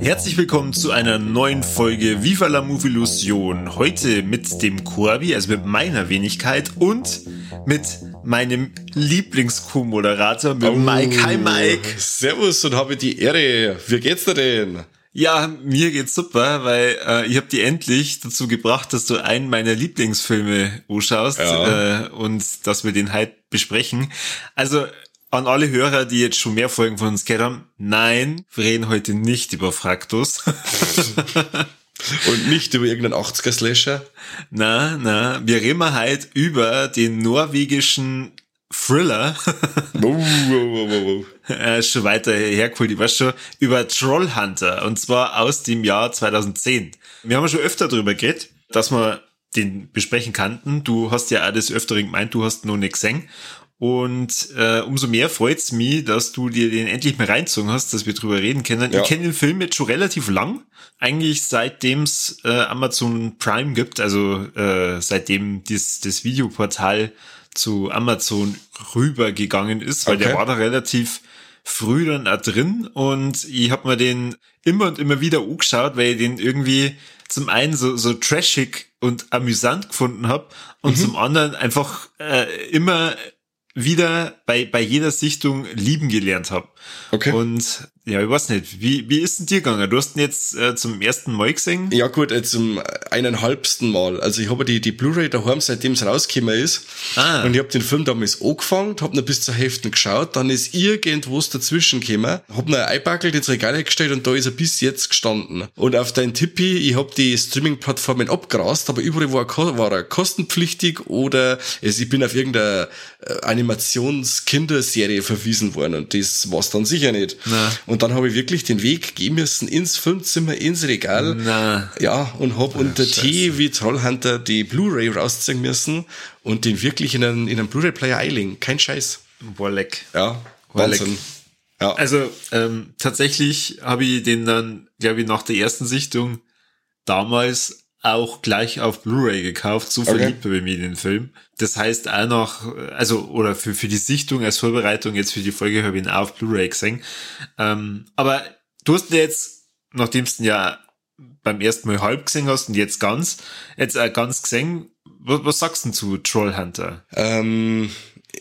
Herzlich willkommen zu einer neuen Folge Viva la Movie Illusion. Heute mit dem Corby, also mit meiner Wenigkeit und mit meinem Lieblings-Co-Moderator, mit oh, Mike. Hi Mike. Servus und habe die Ehre. Wie geht's dir denn? Ja, mir geht's super, weil äh, ich habe die endlich dazu gebracht, dass du einen meiner Lieblingsfilme anschaust ja. äh, und dass wir den halt besprechen. Also an alle Hörer, die jetzt schon mehr Folgen von uns gehört haben, nein, wir reden heute nicht über Fraktus. Und nicht über irgendeinen 80er-Slasher? Na, na, wir reden halt über den norwegischen Thriller. wow, wow, wow, wow. äh, schon weiter hergeholt, ich weiß schon, über Trollhunter. Und zwar aus dem Jahr 2010. Wir haben schon öfter darüber geredet, dass wir den besprechen kannten. Du hast ja des Öfteren gemeint, du hast noch nicht gesehen. Und äh, umso mehr freut's mich, dass du dir den endlich mal reinzogen hast, dass wir drüber reden können. Ja. Ich kenne den Film jetzt schon relativ lang. Eigentlich seitdem's äh, Amazon Prime gibt, also äh, seitdem das, das Videoportal zu Amazon rübergegangen ist, weil okay. der war da relativ früh dann auch drin und ich habe mir den immer und immer wieder angeschaut, weil ich den irgendwie zum einen so, so trashig und amüsant gefunden habe und mhm. zum anderen einfach äh, immer wieder bei, bei jeder Sichtung lieben gelernt habe. Okay. Und ja, ich weiß nicht, wie, wie ist denn dir gegangen? Du hast ihn jetzt äh, zum ersten Mal gesehen? Ja gut, äh, zum eineinhalbsten Mal. Also ich habe die, die Blu-ray daheim, seitdem es rausgekommen ist. Ah. Und ich habe den Film damals angefangen, habe noch bis zur Hälfte geschaut, dann ist irgendwo dazwischen gekommen, habe noch ein Eibackel ins Regal gestellt und da ist er bis jetzt gestanden. Und auf dein Tippi, ich habe die Streaming-Plattformen abgerast, aber überall war er, war er kostenpflichtig oder also ich bin auf irgendeine äh, Animations-Kinderserie verwiesen worden und das war's dann sicher nicht. Na. Und dann habe ich wirklich den Weg gehen müssen ins Filmzimmer, ins Regal. Na. Ja, und habe unter T wie Trollhunter die Blu-ray rausziehen müssen und den wirklich in einen, in einen Blu-ray-Player einlegen. Kein Scheiß. Boah, leck. Ja, Wahnsinn. Ja. Also ähm, tatsächlich habe ich den dann, glaube ich, nach der ersten Sichtung damals auch gleich auf Blu-ray gekauft. So verliebt okay. mir in den Film. Das heißt auch noch, also, oder für, für die Sichtung als Vorbereitung jetzt für die Folge habe ich ihn auch auf Blu-ray gesehen. Ähm, aber du hast jetzt, nachdem du ihn ja beim ersten Mal halb gesehen hast und jetzt ganz, jetzt auch ganz gesehen, was, was sagst du denn zu Trollhunter? Ähm,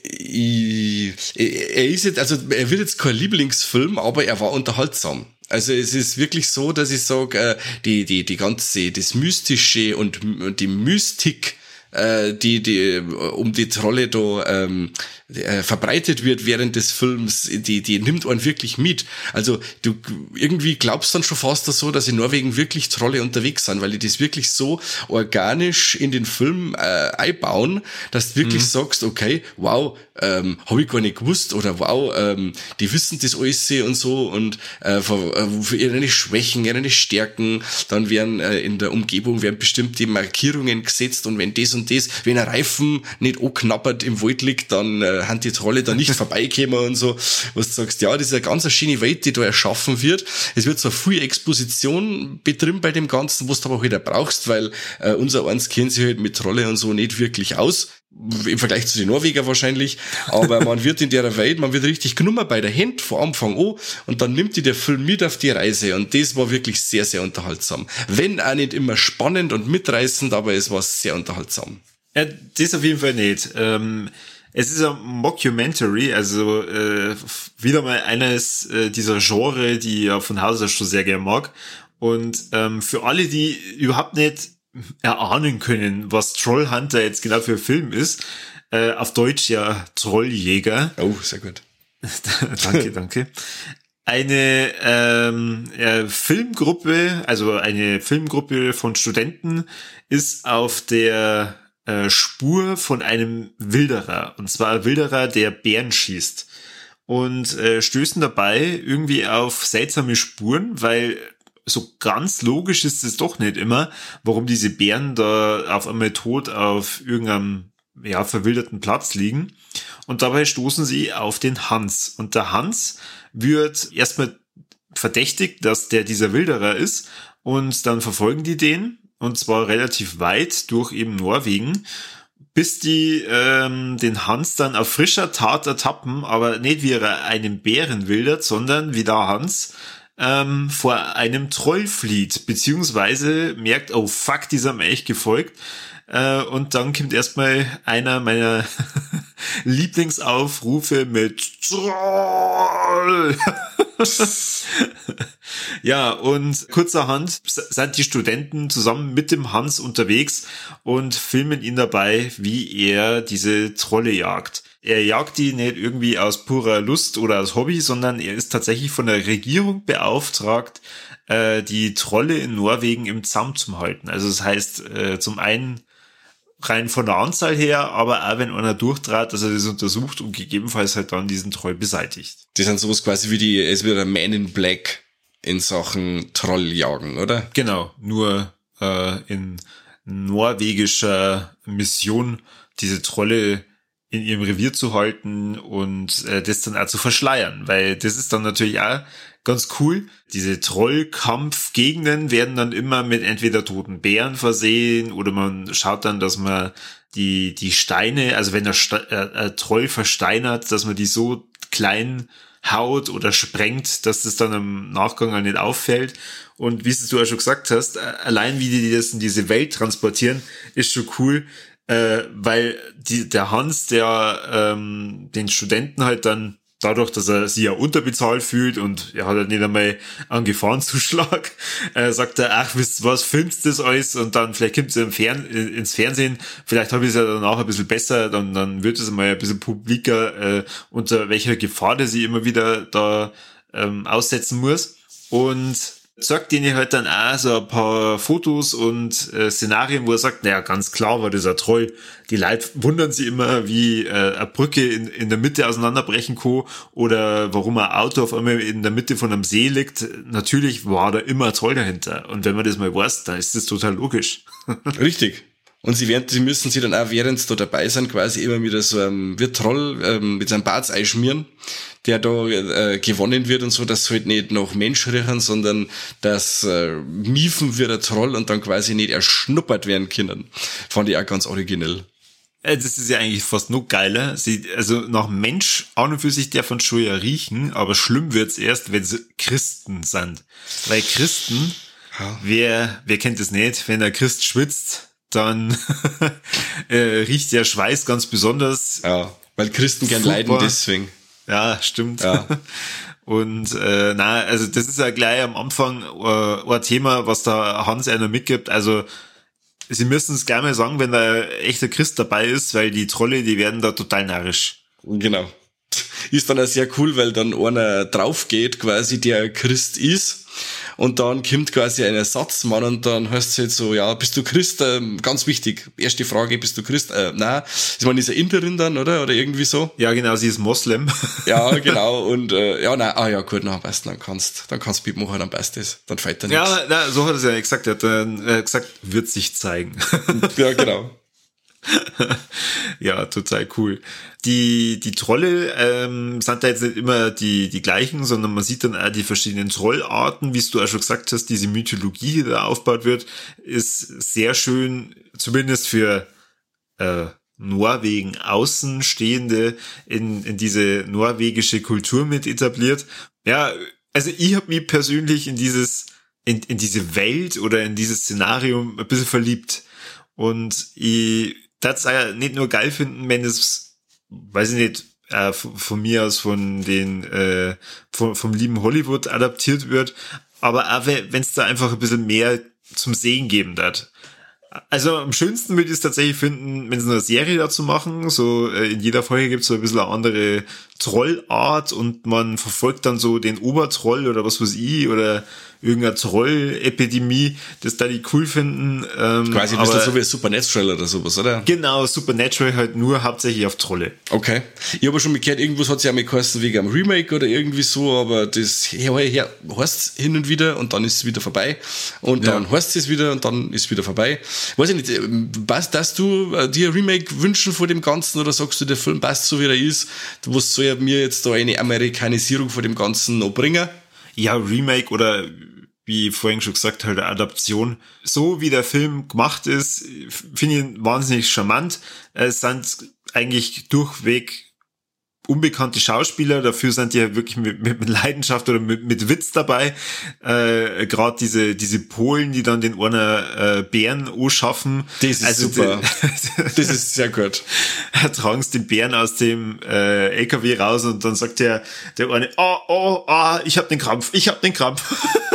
ich, er ist jetzt, also er wird jetzt kein Lieblingsfilm, aber er war unterhaltsam. Also es ist wirklich so, dass ich sage, äh, die, die, die ganze, das Mystische und die Mystik, äh, die, die um die Trolle da ähm, äh, verbreitet wird während des Films, die, die nimmt man wirklich mit. Also du irgendwie glaubst dann schon fast so, dass in Norwegen wirklich Trolle unterwegs sind, weil die das wirklich so organisch in den Film äh, einbauen, dass du wirklich mhm. sagst, okay, wow, ähm, habe ich gar nicht gewusst oder wow, ähm, die wissen das alles und so und äh, für, äh, für ihre Schwächen, ihre Stärken, dann werden äh, in der Umgebung werden bestimmte Markierungen gesetzt und wenn das und das, wenn ein Reifen nicht anknappert im Wald liegt, dann äh, haben die Trolle da nicht vorbeikommen und so, was du sagst, ja, das ist eine ganz schöne Welt, die da erschaffen wird. Es wird zwar viel Exposition betrieben bei dem Ganzen, was du aber wieder halt brauchst, weil äh, unser eins kennt sich halt mit Trolle und so nicht wirklich aus im Vergleich zu den Norweger wahrscheinlich, aber man wird in der Welt, man wird richtig genommen bei der Hand von Anfang an und dann nimmt die der Film mit auf die Reise und das war wirklich sehr, sehr unterhaltsam. Wenn auch nicht immer spannend und mitreißend, aber es war sehr unterhaltsam. Ja, das auf jeden Fall nicht. Ähm, es ist ein Mockumentary, also äh, wieder mal eines äh, dieser Genre, die ja von Haus aus schon sehr gerne mag. Und ähm, für alle, die überhaupt nicht erahnen können, was Trollhunter jetzt genau für ein Film ist, äh, auf Deutsch ja Trolljäger. Oh, sehr gut. danke, danke. Eine ähm, äh, Filmgruppe, also eine Filmgruppe von Studenten ist auf der äh, Spur von einem Wilderer. Und zwar ein Wilderer, der Bären schießt. Und äh, stößen dabei irgendwie auf seltsame Spuren, weil so ganz logisch ist es doch nicht immer, warum diese Bären da auf einmal tot auf irgendeinem ja, verwilderten Platz liegen. Und dabei stoßen sie auf den Hans. Und der Hans wird erstmal verdächtigt, dass der dieser Wilderer ist. Und dann verfolgen die den. Und zwar relativ weit durch eben Norwegen bis die ähm, den Hans dann auf frischer Tat ertappen, aber nicht wie er einen Bären wildert, sondern wie der Hans ähm, vor einem Troll flieht, beziehungsweise merkt, oh fuck, dieser echt gefolgt. Äh, und dann kommt erstmal einer meiner Lieblingsaufrufe mit Troll. ja, und kurzerhand sind die Studenten zusammen mit dem Hans unterwegs und filmen ihn dabei, wie er diese Trolle jagt. Er jagt die nicht irgendwie aus purer Lust oder aus Hobby, sondern er ist tatsächlich von der Regierung beauftragt, äh, die Trolle in Norwegen im Zaum zu halten. Also das heißt, äh, zum einen rein von der Anzahl her, aber auch wenn einer durchtrat, dass er das untersucht und gegebenenfalls halt dann diesen Troll beseitigt. Die sind sowas quasi wie die, es wird ein Man in Black in Sachen Trolljagen, oder? Genau, nur äh, in norwegischer Mission diese Trolle in ihrem Revier zu halten und äh, das dann auch zu verschleiern, weil das ist dann natürlich auch ganz cool. Diese Trollkampfgegenden werden dann immer mit entweder toten Bären versehen oder man schaut dann, dass man die, die Steine, also wenn der Sta äh, äh, Troll versteinert, dass man die so klein haut oder sprengt, dass das dann im Nachgang halt nicht auffällt. Und wie es du ja schon gesagt hast, äh, allein wie die das in diese Welt transportieren, ist schon cool, äh, weil die, der Hans, der ähm, den Studenten halt dann dadurch, dass er sich ja unterbezahlt fühlt und er hat ja nicht einmal einen Gefahrenzuschlag, äh, sagt er, ach, wisst was, filmst das alles und dann vielleicht kommt es im Fern ins Fernsehen, vielleicht habe ich es ja danach ein bisschen besser, dann, dann wird es mal ein bisschen publiker, äh, unter welcher Gefahr der sie immer wieder da ähm, aussetzen muss. Und sagt denen halt dann auch so ein paar Fotos und äh, Szenarien, wo er sagt, naja, ganz klar war das ein Troll. Die Leute wundern sich immer, wie äh, eine Brücke in, in der Mitte auseinanderbrechen kann oder warum ein Auto auf einmal in der Mitte von einem See liegt. Natürlich war da immer ein Troll dahinter. Und wenn man das mal weiß, dann ist das total logisch. Richtig. Und sie werden, sie müssen sie dann auch, während sie da dabei sind, quasi immer wieder so einem wird Troll ähm, mit seinem Bart einschmieren, der da äh, gewonnen wird und so, dass halt nicht noch Mensch riechen, sondern dass äh, miefen wird der Troll und dann quasi nicht erschnuppert werden können. Fand ich auch ganz originell. Äh, das ist ja eigentlich fast noch geiler. Sie, also nach Mensch an und für sich der von schon ja riechen, aber schlimm wird's erst, wenn sie Christen sind. Weil Christen, ja. wer, wer kennt es nicht, wenn der Christ schwitzt, dann äh, riecht der Schweiß ganz besonders. Ja, weil Christen gern Furchtbar. leiden deswegen. Ja, stimmt. Ja. Und äh, na, also das ist ja gleich am Anfang äh, ein Thema, was da Hans einer mitgibt. Also sie müssen es gleich mal sagen, wenn da echter Christ dabei ist, weil die Trolle, die werden da total narrisch. Genau. Ist dann auch sehr cool, weil dann einer drauf geht, quasi der Christ ist und dann kommt quasi ein Ersatzmann und dann heißt es jetzt so, ja, bist du Christ? Ähm, ganz wichtig, erste Frage, bist du Christ? Äh, nein, ich meine, ist er Interin dann, oder? Oder irgendwie so? Ja, genau, sie ist Moslem. ja, genau, und äh, ja, nein, ah ja, gut, na, besten, dann kannst dann kannst du machen, dann passt das, dann fällt er nichts. Ja, na, so hat er es ja gesagt, er hat äh, gesagt, wird sich zeigen. ja, genau. ja, total cool. Die, die Trolle ähm, sind da jetzt nicht immer die, die gleichen, sondern man sieht dann auch die verschiedenen Trollarten, wie du auch schon gesagt hast, diese Mythologie, die da aufgebaut wird, ist sehr schön, zumindest für äh, Norwegen Außenstehende in, in diese norwegische Kultur mit etabliert. Ja, also ich habe mich persönlich in dieses, in, in diese Welt oder in dieses Szenario ein bisschen verliebt. Und ich das ja nicht nur geil finden, wenn es, weiß ich nicht, äh, von mir aus von den, äh, von, vom lieben Hollywood adaptiert wird, aber auch wenn es da einfach ein bisschen mehr zum Sehen geben wird. Also am schönsten würde ich es tatsächlich finden, wenn sie eine Serie dazu machen. So äh, in jeder Folge gibt es so ein bisschen eine andere Trollart und man verfolgt dann so den Obertroll oder was weiß ich oder irgendeine Troll-Epidemie, das da die cool finden. Ähm, Quasi ein bisschen so wie Supernatural oder sowas, oder? Genau, Supernatural halt nur hauptsächlich auf Trolle. Okay. Ich habe schon mitgehört, irgendwas hat sich ja mal geheißen wegen einem Remake oder irgendwie so, aber das her, her, heißt hin und wieder und dann ist es wieder vorbei. Und dann ja. heißt es wieder und dann ist es wieder vorbei. Weiß ich nicht, passt, dass du äh, dir Remake wünschen vor dem Ganzen oder sagst du, der Film passt so wie er ist? Was soll mir jetzt da eine Amerikanisierung von dem Ganzen noch bringen? Ja, Remake oder wie vorhin schon gesagt, halt Adaption. So wie der Film gemacht ist, finde ich wahnsinnig charmant. Es sind eigentlich durchweg unbekannte Schauspieler, dafür sind die ja wirklich mit, mit Leidenschaft oder mit, mit Witz dabei. Äh, Gerade diese, diese Polen, die dann den einer äh, Bären schaffen. Das ist also super. das ist sehr gut. Er tragen den Bären aus dem äh, LKW raus und dann sagt der, der eine, oh, oh, oh, ich hab den Krampf, ich hab den Krampf.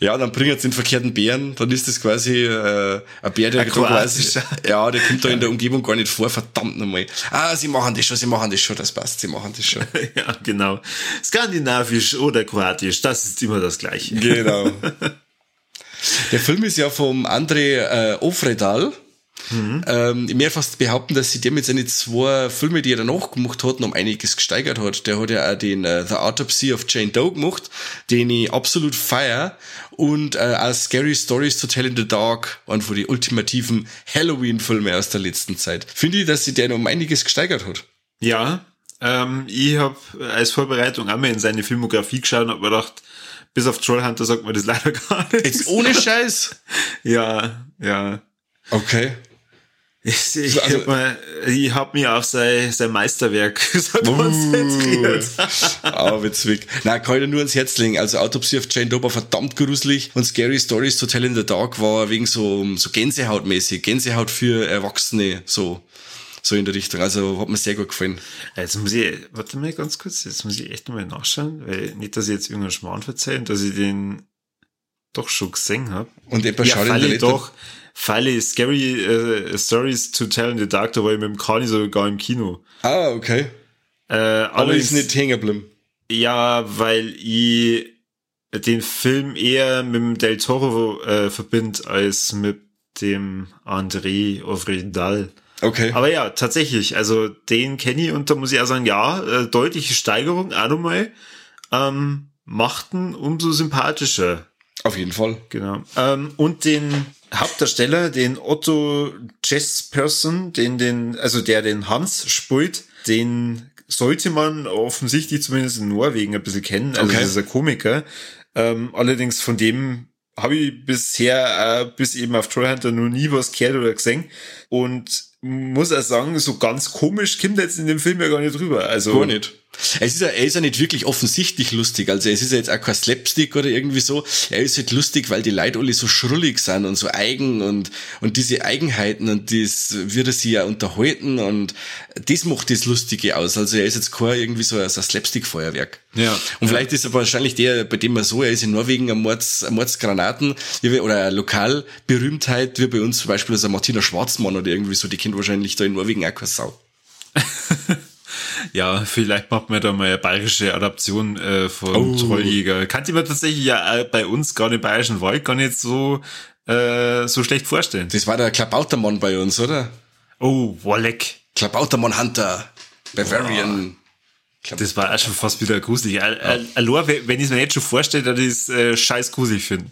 Ja, dann bringt jetzt den verkehrten Bären, dann ist das quasi äh, ein Bär, der ein quasi, ja, der kommt da in der Umgebung gar nicht vor, verdammt nochmal. Ah, sie machen das schon, sie machen das schon, das passt, sie machen das schon. ja, genau. Skandinavisch oder Kroatisch, das ist immer das Gleiche. Genau. der Film ist ja vom André äh, Ofredal. Mhm. Ähm, ich mehr fast behaupten, dass sie der mit seinen zwei Filme, die er danach gemacht hat, um einiges gesteigert hat. Der hat ja auch den uh, The Autopsy of Jane Doe gemacht, den ich absolut feier. Und äh, auch Scary Stories to Tell in the Dark, einen von den ultimativen Halloween-Filme aus der letzten Zeit. Finde ich, dass sie der um einiges gesteigert hat. Ja, ähm, ich habe als Vorbereitung einmal in seine Filmografie geschaut und habe mir gedacht, bis auf Trollhunter sagt man das leider gar nicht. Jetzt ohne Scheiß? ja, ja. Okay. Ich, ich also, habe hab mich auf sein, sein Meisterwerk so konzentriert. Aber witzig. Nein, kann ich nur ans Herz legen. Also Autopsy of Jane Doe war verdammt gruselig und Scary Stories to Tell in the Dark war wegen so, so Gänsehautmäßig. Gänsehaut für Erwachsene, so. So in der Richtung. Also hat mir sehr gut gefallen. Jetzt muss ich, warte mal ganz kurz, jetzt muss ich echt nochmal nachschauen, weil nicht, dass ich jetzt irgendeinen Schmarrn verzeihe, dass ich den doch schon gesehen habe. Und etwas ja, schaut in der doch. Falle Scary uh, Stories to Tell in the Dark, ich mit dem Kani sogar im Kino. Ah, okay. Äh, Aber ist nicht hängen geblieben. Ja, weil ich den Film eher mit dem Del Toro äh, verbinde als mit dem André Ovredal. Okay. Aber ja, tatsächlich, also den kenne ich und da muss ich auch sagen, ja, äh, deutliche Steigerung, auch nochmal, ähm, machten umso sympathischer. Auf jeden Fall. Genau. Ähm, und den Hauptdarsteller, den Otto Chessperson, den, den, also der den Hans spielt, den sollte man offensichtlich zumindest in Norwegen ein bisschen kennen. Also okay. das ist ein Komiker. Ähm, allerdings von dem habe ich bisher äh, bis eben auf Trollhunter noch nie was gehört oder gesehen. Und muss er sagen, so ganz komisch kommt er jetzt in dem Film ja gar nicht drüber. Also gar nicht. Es ist ja, er ist ja nicht wirklich offensichtlich lustig. Also es ist ja jetzt auch kein Slapstick oder irgendwie so. Er ist halt lustig, weil die Leute alle so schrullig sind und so eigen und, und diese Eigenheiten und das wird er sie ja unterhalten und das macht das Lustige aus. Also er ist jetzt kein irgendwie so ein, so ein Slapstick-Feuerwerk. Ja. Und vielleicht ist er wahrscheinlich der, bei dem er so, er ist in Norwegen ein Mords, ein Mordsgranaten oder eine Lokalberühmtheit, wie bei uns zum Beispiel also Martina Schwarzmann oder irgendwie so, die kennt wahrscheinlich da in Norwegen auch keine Sau. Ja, vielleicht macht man da mal eine bayerische Adaption äh, von oh. Trolljäger. Kannte man tatsächlich ja äh, bei uns gerade im Bayerischen Wald gar nicht so, äh, so schlecht vorstellen. Das war der Klabautermann bei uns, oder? Oh, Wolleck. Klabautermann Hunter. Bavarian. Oh. Das war auch schon fast wieder gruselig. Ja. Allein, wenn ich es mir jetzt schon vorstelle, ich es äh, scheiß gruselig finde.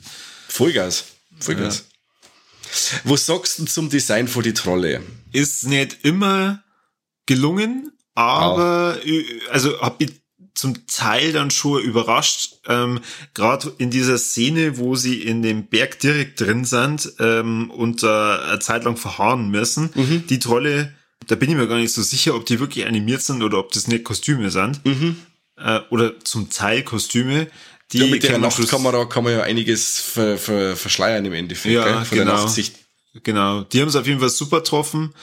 Vollgas. Vollgas. Ja. Was sagst du zum Design von die Trolle? Ist nicht immer gelungen, aber oh. also hab ich zum Teil dann schon überrascht, ähm, gerade in dieser Szene, wo sie in dem Berg direkt drin sind ähm, und äh, eine Zeit lang verharren müssen. Mhm. Die Trolle, da bin ich mir gar nicht so sicher, ob die wirklich animiert sind oder ob das nicht Kostüme sind. Mhm. Äh, oder zum Teil Kostüme. Die ja, mit der Nachtkamera kann man ja einiges ver, ver, verschleiern im Endeffekt, ja, gell? von genau. der Nachtsicht. Genau, die haben es auf jeden Fall super getroffen.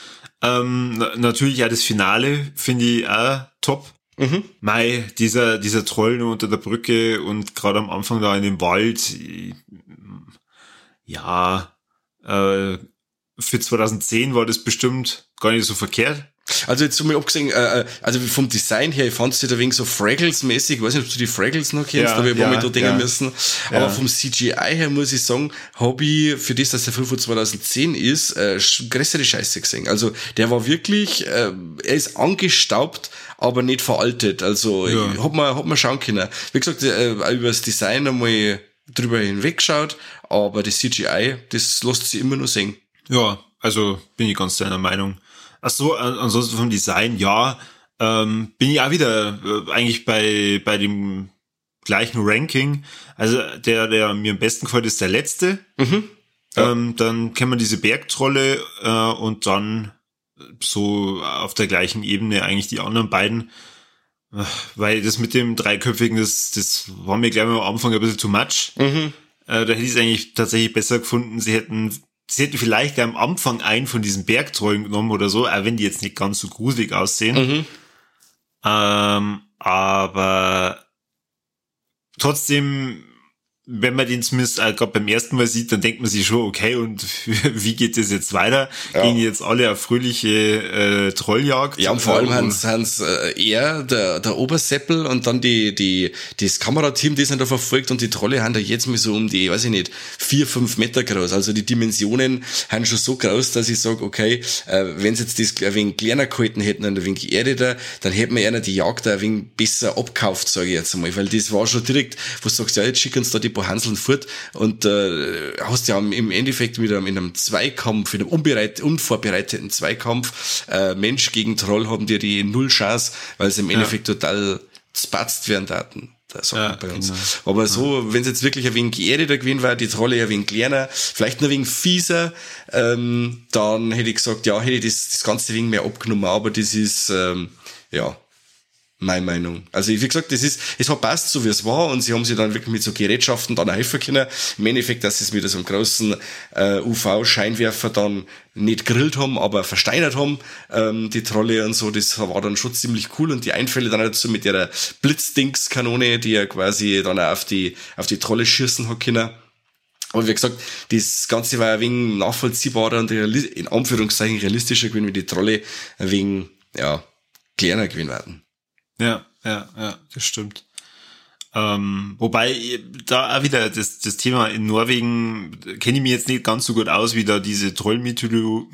Ähm, natürlich ja das Finale finde ich auch top. Mhm. Mai, dieser, dieser Troll nur unter der Brücke und gerade am Anfang da in dem Wald, ja, äh, für 2010 war das bestimmt gar nicht so verkehrt. Also jetzt mal abgesehen, äh, äh, also vom Design her, ich fand es da wegen so Fraggles-mäßig, ich weiß nicht, ob du die Fraggles noch kennst, ja, aber ich ja, mal da denken ja. müssen. Aber ja. vom CGI her muss ich sagen, habe ich, für das, dass der Film von 2010 ist, äh, größere Scheiße gesehen. Also der war wirklich, äh, er ist angestaubt, aber nicht veraltet. Also ja. hat man, hat man schauen können. Wie gesagt, äh, über das Design einmal drüber hinwegschaut, aber das CGI, das lässt sich immer nur sehen. Ja, also bin ich ganz deiner Meinung. Ach so, ansonsten vom Design, ja, ähm, bin ich auch wieder äh, eigentlich bei, bei dem gleichen Ranking. Also der, der mir am besten gefällt, ist der letzte. Mhm. Ja. Ähm, dann kennen wir diese Bergtrolle äh, und dann so auf der gleichen Ebene eigentlich die anderen beiden. Äh, weil das mit dem dreiköpfigen, das, das war mir gleich mal am Anfang ein bisschen too much. Mhm. Äh, da hätte ich es eigentlich tatsächlich besser gefunden. Sie hätten, sie hätten vielleicht am Anfang einen von diesen Bergtrollen genommen oder so, auch wenn die jetzt nicht ganz so gruselig aussehen. Mhm. Ähm, aber trotzdem wenn man den zumindest äh, gerade beim ersten Mal sieht, dann denkt man sich schon, okay, und wie geht das jetzt weiter? Ja. Gehen jetzt alle auf fröhliche äh, Trolljagd? Ja, und vor allem Hans, Hans äh, er, der, der Oberseppel und dann die, die, das Kamerateam, das ihn da verfolgt und die Trolle haben da jetzt mal so um die, weiß ich nicht, vier, fünf Meter groß. Also die Dimensionen haben schon so groß, dass ich sage, okay, äh, wenn sie jetzt das ein wenig kleiner gehalten hätten und ein wenig Erde da, dann hätten wir eher die Jagd ein wenig besser abkauft, sage ich jetzt einmal. Weil das war schon direkt, wo du sagst, ja, jetzt schicken uns da die paar Hanseln fort und äh, hast ja im Endeffekt wieder in einem Zweikampf, in einem unbereit, unvorbereiteten Zweikampf, äh, Mensch gegen Troll haben dir die null Chance, weil sie im ja. Endeffekt total spatzt werden Daten. Das ja, bei uns. Genau. Aber so, wenn es jetzt wirklich ein wenig geerdeter gewesen war, die Trolle ein wenig kleiner, vielleicht ein wenig fieser, ähm, dann hätte ich gesagt, ja, hätte ich das, das ganze Ding mehr abgenommen, aber das ist, ähm, ja, meine Meinung. Also wie gesagt, das ist, es hat passt so wie es war und sie haben sich dann wirklich mit so Gerätschaften dann helfen können. Im Endeffekt, dass sie es mit so einem großen äh, UV-Scheinwerfer dann nicht grillt haben, aber versteinert haben, ähm, die Trolle und so, das war dann schon ziemlich cool und die Einfälle dann dazu mit ihrer Blitzdingskanone, die ja quasi dann auch auf die, auf die Trolle schießen hat können. Aber wie gesagt, das Ganze war ein wenig nachvollziehbarer und in Anführungszeichen realistischer gewesen, wie die Trolle ein wenig, ja, kleiner gewesen werden. Ja, ja, ja, das stimmt. Ähm, wobei da auch wieder das, das Thema in Norwegen kenne ich mich jetzt nicht ganz so gut aus, wie da diese Trollmythologie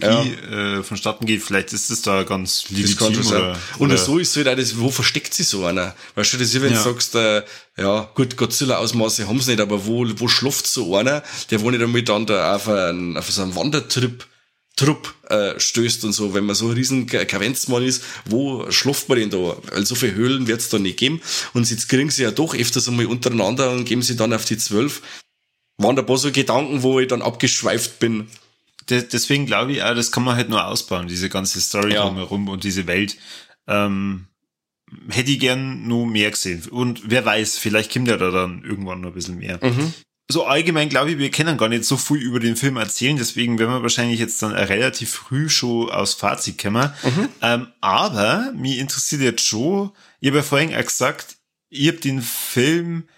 ja. äh, vonstatten geht. Vielleicht ist das da ganz legitim. Das oder, Und oder so ist es halt auch das, wo versteckt sich so einer? Weißt du, das ist, wenn ja. du sagst, äh, ja, gut, Godzilla-Ausmaße haben sie nicht, aber wo, wo schluft so einer, der wo nicht einmal dann da auf, einen, auf so einen Wandertrip Trupp äh, stößt und so, wenn man so ein riesen Kavenzmann ist, wo schlaft man denn da? Weil so viele Höhlen wird's da nicht geben. Und jetzt kriegen sie ja doch öfters einmal untereinander und geben sie dann auf die zwölf. Waren da ein paar so Gedanken, wo ich dann abgeschweift bin. Deswegen glaube ich auch, das kann man halt nur ausbauen, diese ganze Story ja. drumherum und diese Welt. Ähm, hätte ich gern nur mehr gesehen. Und wer weiß, vielleicht kommt ja da dann irgendwann noch ein bisschen mehr. Mhm so allgemein glaube ich, wir können gar nicht so viel über den Film erzählen, deswegen werden wir wahrscheinlich jetzt dann relativ früh schon aus Fazit kommen. Mhm. Ähm, aber mich interessiert jetzt schon, ich habe ja vorhin auch gesagt, ich habe den Film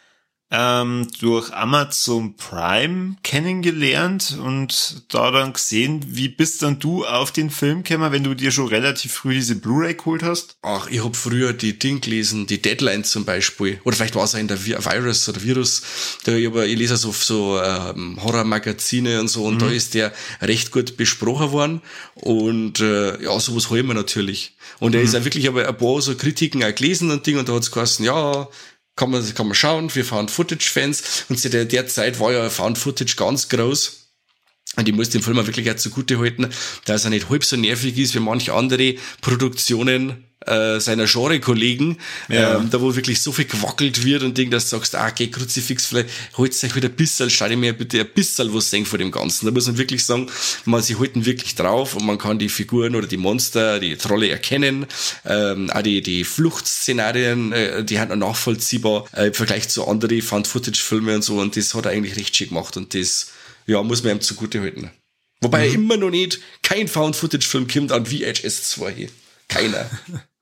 ähm, durch Amazon Prime kennengelernt und da dann gesehen, wie bist dann du auf den Film gekommen, wenn du dir schon relativ früh diese Blu-ray geholt hast? Ach, ich hab früher die Ding gelesen, die Deadline zum Beispiel. Oder vielleicht war es auch in der Virus oder Virus. Da, ich, aber, ich lese so, so ähm, Horrormagazine und so und mhm. da ist der recht gut besprochen worden. Und äh, ja, sowas holen wir natürlich. Und er mhm. ist auch wirklich aber ein paar so Kritiken auch gelesen und Ding und da hat's geheißen, ja, kann man, kann man schauen für Found-Footage-Fans. Und zu der, der Zeit war ja Found-Footage ganz groß. Und ich muss den Film auch wirklich auch zugute halten, dass er nicht halb so nervig ist wie manche andere Produktionen äh, seiner Genre-Kollegen, ja. ähm, da wo wirklich so viel gewackelt wird und Ding, dass du sagst, ah, geh Kruzifix, vielleicht holt euch wieder ein bisschen, stell dir mir bitte ein bisschen was sehen vor dem Ganzen. Da muss man wirklich sagen, man, sie halten wirklich drauf und man kann die Figuren oder die Monster, die Trolle erkennen, ähm, auch die, die Fluchtszenarien, äh, die hat nachvollziehbar äh, im Vergleich zu anderen Found-Footage-Filmen und so und das hat er eigentlich recht schick gemacht und das, ja, muss man ihm zugute halten. Wobei mhm. immer noch nicht kein Found-Footage-Film kommt an VHS 2 hier. Keiner.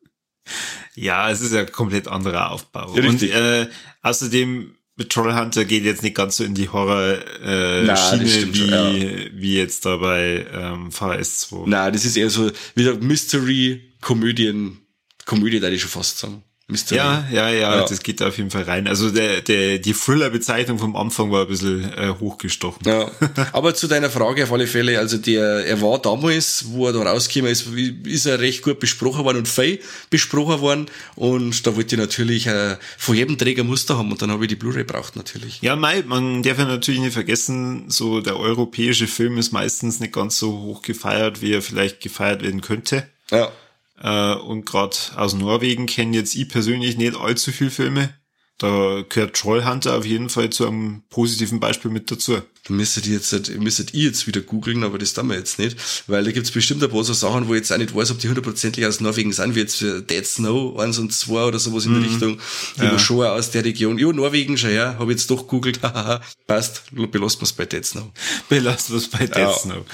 Ja, es ist ja komplett anderer Aufbau. Ja, und äh, außerdem Trollhunter geht jetzt nicht ganz so in die Horror-Schiene äh, wie, ja. wie jetzt da bei ähm, VS2. Na, das ist eher so wieder Mystery, Komödien, Komödie, da ich schon fast sagen. Mystery. Ja, ja, ja, ja, das geht da auf jeden Fall rein. Also der, der, die Thriller-Bezeichnung vom Anfang war ein bisschen äh, hochgestochen. Ja. Aber zu deiner Frage auf alle Fälle, also der, er war damals, wo er da rausgekommen ist, ist er recht gut besprochen worden und viel besprochen worden. Und da wollte ich natürlich äh, von jedem Träger Muster haben und dann habe ich die Blu-ray braucht natürlich. Ja, Mai, man darf ja natürlich nicht vergessen, so der europäische Film ist meistens nicht ganz so hoch gefeiert, wie er vielleicht gefeiert werden könnte. Ja. Äh, und gerade aus Norwegen kenne jetzt ich persönlich nicht allzu viel Filme. Da gehört Trollhunter auf jeden Fall zu einem positiven Beispiel mit dazu. Müsstet jetzt, müsstet ihr jetzt wieder googeln, aber das tun wir jetzt nicht, weil da gibt's bestimmt ein paar so Sachen, wo ich jetzt auch nicht weiß, ob die hundertprozentig aus Norwegen sind, wie jetzt für Dead Snow 1 und 2 oder sowas in mhm. die Richtung, die ja. schon aus der Region. Jo, Norwegen schon her, habe jetzt doch googelt, passt, belassen wir's bei Dead Snow. Belassen wir's bei Dead ja. Snow,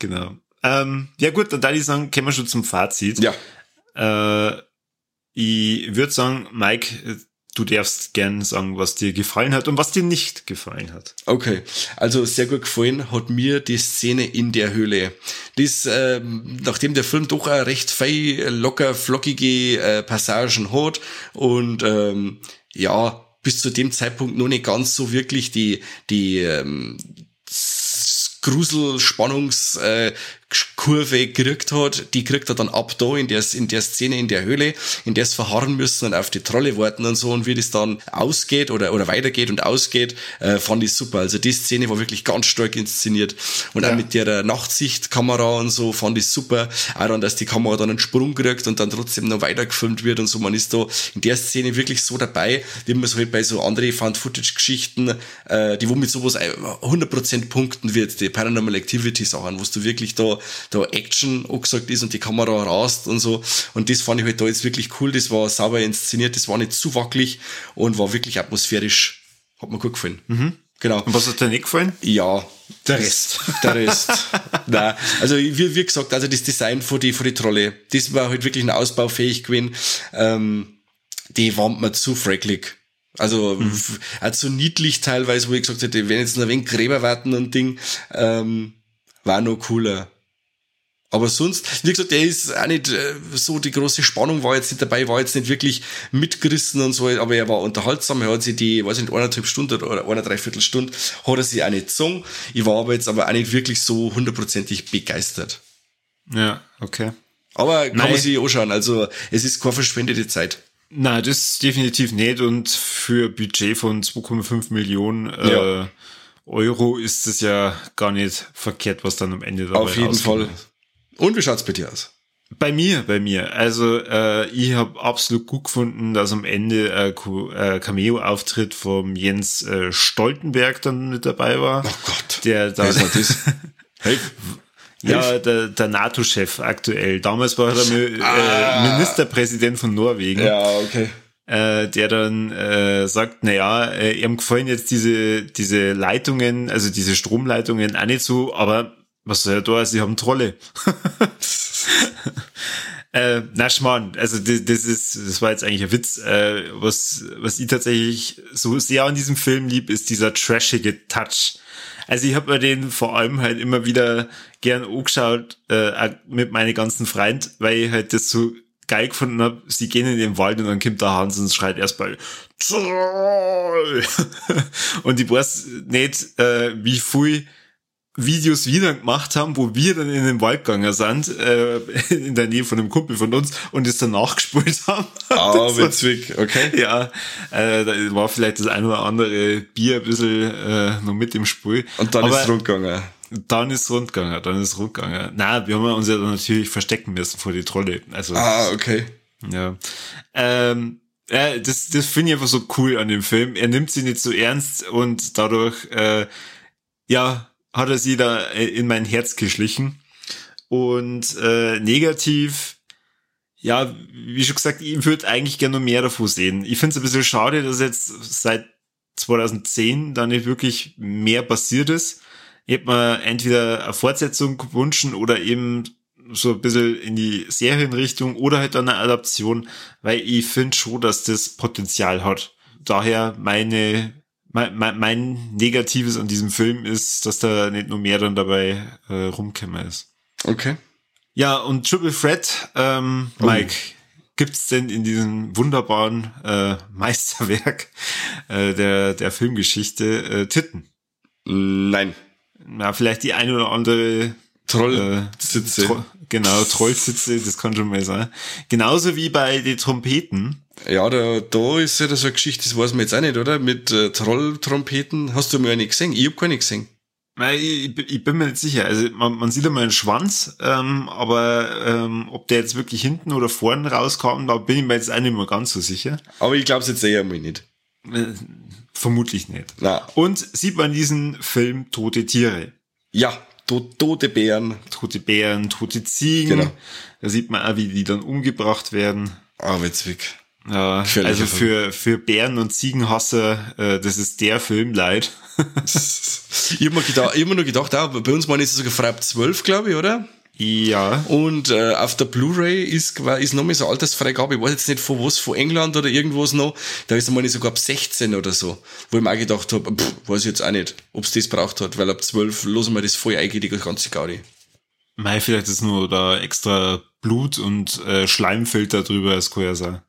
genau. Ähm, ja gut, dann würde ich sagen, kommen wir schon zum Fazit. Ja. Äh, ich würde sagen, Mike, du darfst gern sagen, was dir gefallen hat und was dir nicht gefallen hat. Okay, also sehr gut gefallen hat mir die Szene in der Höhle. Das, äh, nachdem der Film doch auch recht fein, locker, flockige äh, Passagen hat und ähm, ja, bis zu dem Zeitpunkt noch nicht ganz so wirklich die, die ähm, Grusel, Spannungs, äh, Kurve gekriegt hat, die kriegt er dann ab da in der, in der Szene in der Höhle, in der es verharren müssen und auf die Trolle warten und so und wie das dann ausgeht oder, oder weitergeht und ausgeht, äh, fand ich super. Also die Szene war wirklich ganz stark inszeniert und ja. auch mit der Nachtsichtkamera und so fand ich super. Auch dann, dass die Kamera dann einen Sprung kriegt und dann trotzdem noch weiter gefilmt wird und so. Man ist da in der Szene wirklich so dabei, wie man es halt bei so anderen Found-Footage-Geschichten, äh, die wo mit sowas 100% punkten wird, die Paranormal Activity Sachen, wo du wirklich da da Action angesagt ist und die Kamera rast und so. Und das fand ich halt da jetzt wirklich cool. Das war sauber inszeniert, das war nicht zu wackelig und war wirklich atmosphärisch. Hat mir gut gefallen. Mhm. Genau. Und was hat dir nicht gefallen? Ja. Der Rest. Der Rest. Nein. Also, wie, wie gesagt, also das Design von die, von die Trolle, das war halt wirklich ein ausbaufähig gewesen. Ähm, die war mir zu frecklig. Also, mhm. auch so niedlich teilweise, wo ich gesagt hätte, wenn jetzt noch ein wenig Gräber warten und Ding, ähm, war noch cooler. Aber sonst, wie gesagt, der ist auch nicht äh, so, die große Spannung war jetzt nicht dabei, war jetzt nicht wirklich mitgerissen und so, aber er war unterhaltsam, er hat sich die, weiß nicht, eineinhalb Stunden oder eine Dreiviertelstunde, hat er sich auch nicht gesungen. Ich war aber jetzt aber auch nicht wirklich so hundertprozentig begeistert. Ja, okay. Aber kann Nein. man sich anschauen, also es ist keine verschwendete Zeit. Na, das definitiv nicht und für Budget von 2,5 Millionen äh, ja. Euro ist es ja gar nicht verkehrt, was dann am Ende dabei Auf jeden Fall. Ist. Und wie schaut's bei dir aus? Bei mir, bei mir. Also äh, ich habe absolut gut gefunden, dass am Ende äh, äh, Cameo-Auftritt vom Jens äh, Stoltenberg dann mit dabei war. Oh Gott. Der da das. hey. Ja, der, der NATO-Chef aktuell. Damals war er äh, ah. Ministerpräsident von Norwegen. Ja, okay. Äh, der dann äh, sagt, na ja, äh, ihm gefallen jetzt diese diese Leitungen, also diese Stromleitungen auch nicht so, aber was soll da? Sie haben Trolle. äh, na Schmarrn, also das, das ist, das war jetzt eigentlich ein Witz. Äh, was, was ich tatsächlich so sehr an diesem Film lieb, ist dieser trashige Touch. Also ich habe mir den vor allem halt immer wieder gern angeschaut äh, mit meinen ganzen Freunden, weil ich halt das so geil gefunden habe. Sie gehen in den Wald und dann kommt der Hans und schreit erstmal Troll! und ich weiß nicht, äh, wie viel Videos wieder gemacht haben, wo wir dann in den Wald gegangen sind, äh, in der Nähe von einem Kumpel von uns und es dann nachgespult haben. Ah, oh, witzig, okay. Ja, äh, da war vielleicht das ein oder andere Bier ein bisschen äh, noch mit im Spul. Und dann Aber ist es rund gegangen. Dann ist es rund gegangen, dann ist es rund gegangen. Na, wir haben uns ja dann natürlich verstecken müssen vor die Trolle. Also, ah, okay. Ja. Ähm, ja, das, das finde ich einfach so cool an dem Film. Er nimmt sie nicht so ernst und dadurch, äh, ja, hat er sie da äh, in mein Herz geschlichen. Und äh, negativ, ja, wie schon gesagt, ich würde eigentlich gerne noch mehr davon sehen. Ich finde es ein bisschen schade, dass jetzt seit 2010 da nicht wirklich mehr passiert ist. Ich hätte mir entweder eine Fortsetzung gewünscht oder eben so ein bisschen in die Serienrichtung oder halt eine Adaption, weil ich finde schon, dass das Potenzial hat. Daher meine Mein, mein, mein Negatives an diesem Film ist, dass da nicht nur mehr dann dabei äh, rumkämmer ist. Okay. Ja, und Triple Threat, ähm, oh. Mike, gibt's denn in diesem wunderbaren äh, Meisterwerk äh, der, der Filmgeschichte äh, Titten? Nein. Na, vielleicht die eine oder andere Trollsitze. Äh, Tro genau, Trollsitze, das kann schon mal sein. Genauso wie bei den Trompeten. Ja, da, da ist ja so eine Geschichte, das weiß man jetzt auch nicht, oder? Mit äh, Trolltrompeten. Hast du mal eine gesehen? Ich hab keine gesehen. Ich, ich bin mir nicht sicher. Also man, man sieht einmal einen Schwanz, ähm, aber ähm, ob der jetzt wirklich hinten oder vorne rauskam, da bin ich mir jetzt auch nicht mehr ganz so sicher. Aber ich glaube es jetzt eher mal nicht. Äh, vermutlich nicht. Na. Und sieht man diesen Film Tote Tiere. Ja, to tote Bären. Tote Bären, tote Ziegen. Genau. Da sieht man auch, wie die dann umgebracht werden. Ah, Ja, also für, für Bären und Ziegenhasser, äh, das ist der Film, leid. ich habe mir, gedacht, mir nur gedacht, auch, bei uns waren es sogar frei ab 12, glaube ich, oder? Ja. Und äh, auf der Blu-ray ist, ist noch mal so Altersfreigabe, ich weiß jetzt nicht von was, von England oder irgendwas noch, da ist meine sogar ab 16 oder so, wo ich mir auch gedacht habe, weiß ich jetzt auch nicht, ob's das braucht hat, weil ab 12 losen wir das voll eingeht, die ganze Gaudi. Mei, vielleicht ist nur da extra Blut und äh, Schleimfilter drüber, es kann ja sein.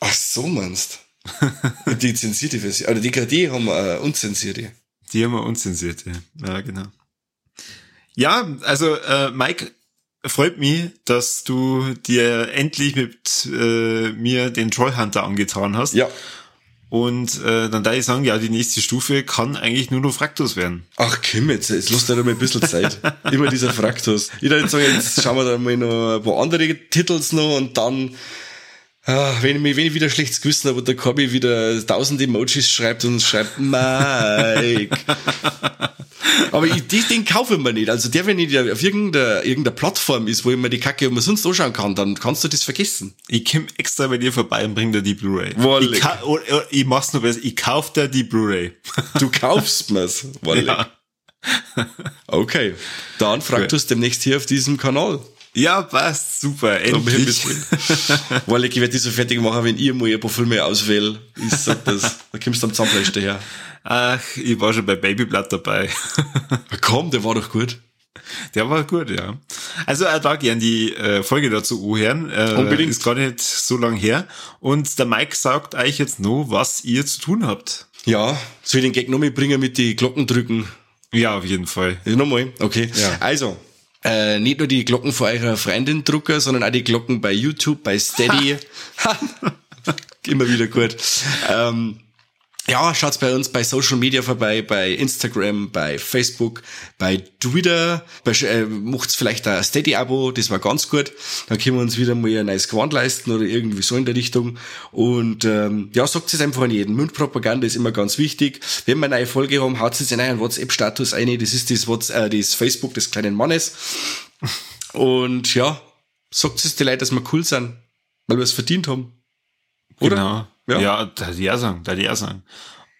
Ach so meinst Die zensierte Version. Oder die, die haben wir äh, unzensierte. Die haben wir unzensierte, ja, genau. Ja, also äh, Mike, freut mich, dass du dir endlich mit äh, mir den Trollhunter angetan hast. Ja. Und äh, dann da ich sagen, ja, die nächste Stufe kann eigentlich nur noch Fraktus werden. Ach Kim, jetzt, jetzt lasst dir mal ein bisschen Zeit. Immer dieser Fraktus. Ich würde sagen, jetzt schauen wir da mal noch ein paar andere Titels noch und dann Ah, wenn, ich, wenn ich wieder schlechtes Gewissen habe und der Corby wieder tausend Emojis schreibt und schreibt Mike. Aber ich, den, den kaufe ich mir nicht. Also der, wenn ich auf irgendeiner, irgendeiner Plattform ist, wo ich mir die Kacke umsonst anschauen kann, dann kannst du das vergessen. Ich komm extra bei dir vorbei und bring dir die Blu-ray. Ich, oh, oh, ich mach's nur besser, ich kauf dir die Blu-ray. Du kaufst mir's. Ja. Okay. Dann fragt cool. uns demnächst hier auf diesem Kanal. Ja, passt, super, endlich. Weil ich werde die so fertig machen, wenn ihr mal ein paar Filme auswähle. Ich sag das, da kommst du am Zahnfleisch daher. Ach, ich war schon bei Babyblatt dabei. Komm, der war doch gut. Der war gut, ja. Also auch da gern die äh, Folge dazu hören. Äh, Unbedingt. Ist gar nicht so lang her. Und der Mike sagt euch jetzt nur, was ihr zu tun habt. Ja, soll ich den Gag noch mitbringen mit die Glocken drücken? Ja, auf jeden Fall. Nochmal, okay. Ja. Also, äh, nicht nur die Glocken von eurer Freundin drucken, sondern auch die Glocken bei YouTube, bei Steady. Immer wieder gut. Ähm, ja, schaut's bei uns bei Social Media vorbei, bei Instagram, bei Facebook, bei Twitter, äh, macht's vielleicht ein Steady-Abo, das war ganz gut. Dann können wir uns wieder mal ein neues Gewand leisten oder irgendwie so in der Richtung. Und ähm, ja, sagt es einfach an jeden. Mundpropaganda ist immer ganz wichtig. Wenn wir eine neue Folge haben, haut es in einen WhatsApp-Status ein. Das ist das, What's, äh, das Facebook des kleinen Mannes. Und ja, sagt es die Leute, dass wir cool sind, weil wir es verdient haben. Oder? Genau. Ja, ja da die auch sagen, da die auch sagen.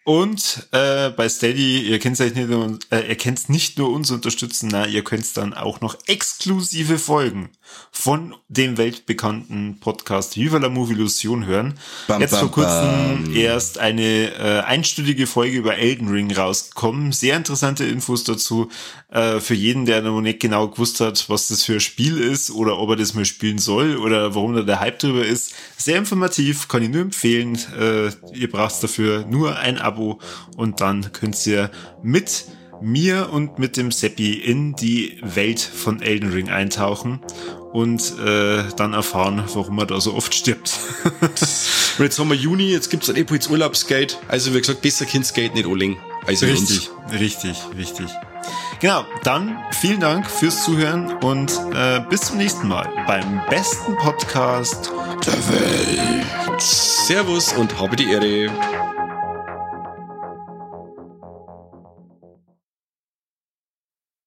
Und äh, bei Steady, ihr könnt euch nicht nur, äh, ihr könnt nicht nur uns unterstützen, na, ihr könnt dann auch noch exklusive Folgen von dem weltbekannten Podcast Viva la Movie Illusion hören. Bam, Jetzt vor kurzem bam. erst eine äh, einstündige Folge über Elden Ring rausgekommen. Sehr interessante Infos dazu äh, für jeden, der noch nicht genau gewusst hat, was das für ein Spiel ist oder ob er das mal spielen soll oder warum da der Hype drüber ist. Sehr informativ, kann ich nur empfehlen. Äh, ihr braucht dafür nur ein Abo Abo und dann könnt ihr mit mir und mit dem Seppi in die Welt von Elden Ring eintauchen und äh, dann erfahren, warum er da so oft stirbt. und jetzt haben wir Juni, jetzt gibt's ein Epo Urlaubsgate. Also wie gesagt, besser Kindskate nicht anlegen. Also richtig, richtig, richtig. Genau, dann vielen Dank fürs Zuhören und äh, bis zum nächsten Mal beim besten Podcast der Welt. Servus und habe die Ehre.